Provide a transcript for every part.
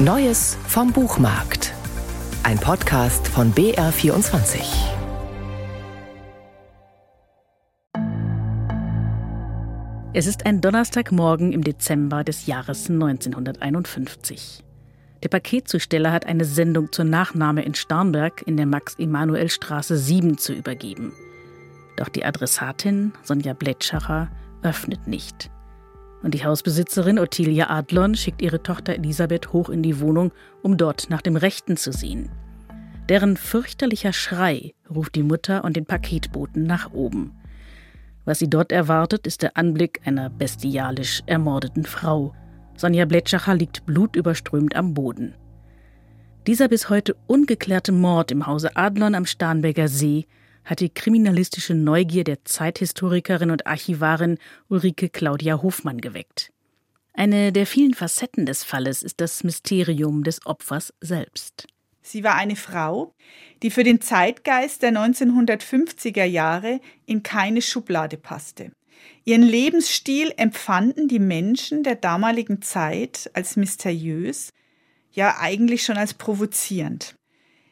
Neues vom Buchmarkt. Ein Podcast von BR24. Es ist ein Donnerstagmorgen im Dezember des Jahres 1951. Der Paketzusteller hat eine Sendung zur Nachnahme in Starnberg in der Max-Emanuel-Straße 7 zu übergeben. Doch die Adressatin, Sonja Blätschacher, öffnet nicht. Und die Hausbesitzerin Ottilia Adlon schickt ihre Tochter Elisabeth hoch in die Wohnung, um dort nach dem Rechten zu sehen. Deren fürchterlicher Schrei ruft die Mutter und den Paketboten nach oben. Was sie dort erwartet, ist der Anblick einer bestialisch ermordeten Frau. Sonja Blätschacher liegt blutüberströmt am Boden. Dieser bis heute ungeklärte Mord im Hause Adlon am Starnberger See hat die kriminalistische Neugier der Zeithistorikerin und Archivarin Ulrike Claudia Hofmann geweckt. Eine der vielen Facetten des Falles ist das Mysterium des Opfers selbst. Sie war eine Frau, die für den Zeitgeist der 1950er Jahre in keine Schublade passte. Ihren Lebensstil empfanden die Menschen der damaligen Zeit als mysteriös, ja eigentlich schon als provozierend.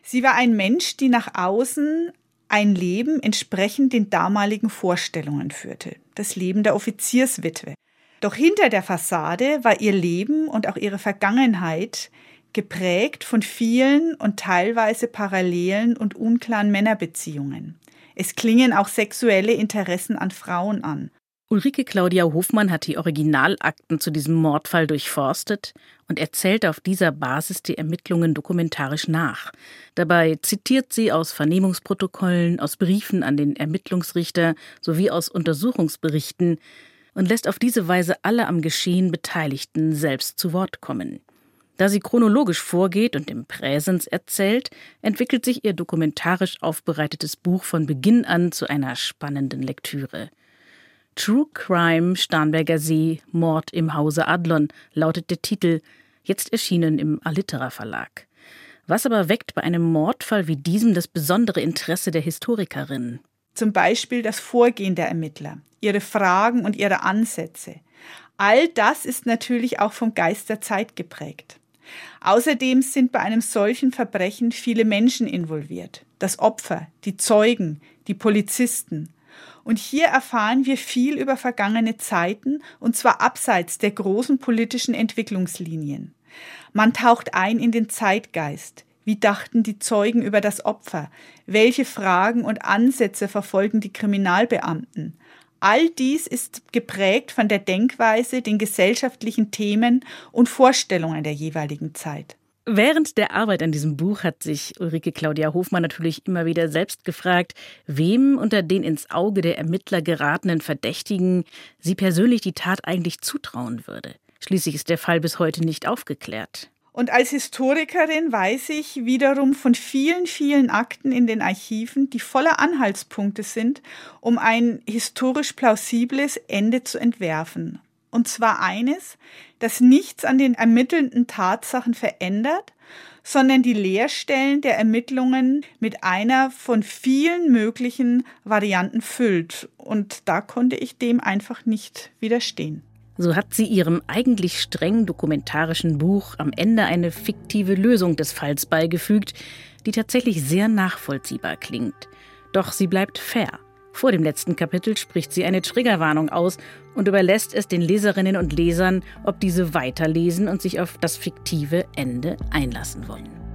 Sie war ein Mensch, die nach außen ein Leben entsprechend den damaligen Vorstellungen führte, das Leben der Offizierswitwe. Doch hinter der Fassade war ihr Leben und auch ihre Vergangenheit geprägt von vielen und teilweise parallelen und unklaren Männerbeziehungen. Es klingen auch sexuelle Interessen an Frauen an. Ulrike Claudia Hofmann hat die Originalakten zu diesem Mordfall durchforstet und erzählt auf dieser Basis die Ermittlungen dokumentarisch nach. Dabei zitiert sie aus Vernehmungsprotokollen, aus Briefen an den Ermittlungsrichter sowie aus Untersuchungsberichten und lässt auf diese Weise alle am Geschehen Beteiligten selbst zu Wort kommen. Da sie chronologisch vorgeht und im Präsens erzählt, entwickelt sich ihr dokumentarisch aufbereitetes Buch von Beginn an zu einer spannenden Lektüre. True Crime Starnberger See Mord im Hause Adlon lautet der Titel, jetzt erschienen im Alitera Verlag. Was aber weckt bei einem Mordfall wie diesem das besondere Interesse der Historikerin? Zum Beispiel das Vorgehen der Ermittler, ihre Fragen und ihre Ansätze. All das ist natürlich auch vom Geist der Zeit geprägt. Außerdem sind bei einem solchen Verbrechen viele Menschen involviert. Das Opfer, die Zeugen, die Polizisten, und hier erfahren wir viel über vergangene Zeiten, und zwar abseits der großen politischen Entwicklungslinien. Man taucht ein in den Zeitgeist. Wie dachten die Zeugen über das Opfer? Welche Fragen und Ansätze verfolgen die Kriminalbeamten? All dies ist geprägt von der Denkweise, den gesellschaftlichen Themen und Vorstellungen der jeweiligen Zeit. Während der Arbeit an diesem Buch hat sich Ulrike Claudia Hofmann natürlich immer wieder selbst gefragt, wem unter den ins Auge der Ermittler geratenen Verdächtigen sie persönlich die Tat eigentlich zutrauen würde. Schließlich ist der Fall bis heute nicht aufgeklärt. Und als Historikerin weiß ich wiederum von vielen, vielen Akten in den Archiven, die voller Anhaltspunkte sind, um ein historisch plausibles Ende zu entwerfen. Und zwar eines, das nichts an den ermittelnden Tatsachen verändert, sondern die Leerstellen der Ermittlungen mit einer von vielen möglichen Varianten füllt. Und da konnte ich dem einfach nicht widerstehen. So hat sie ihrem eigentlich streng dokumentarischen Buch am Ende eine fiktive Lösung des Falls beigefügt, die tatsächlich sehr nachvollziehbar klingt. Doch sie bleibt fair. Vor dem letzten Kapitel spricht sie eine Triggerwarnung aus und überlässt es den Leserinnen und Lesern, ob diese weiterlesen und sich auf das fiktive Ende einlassen wollen.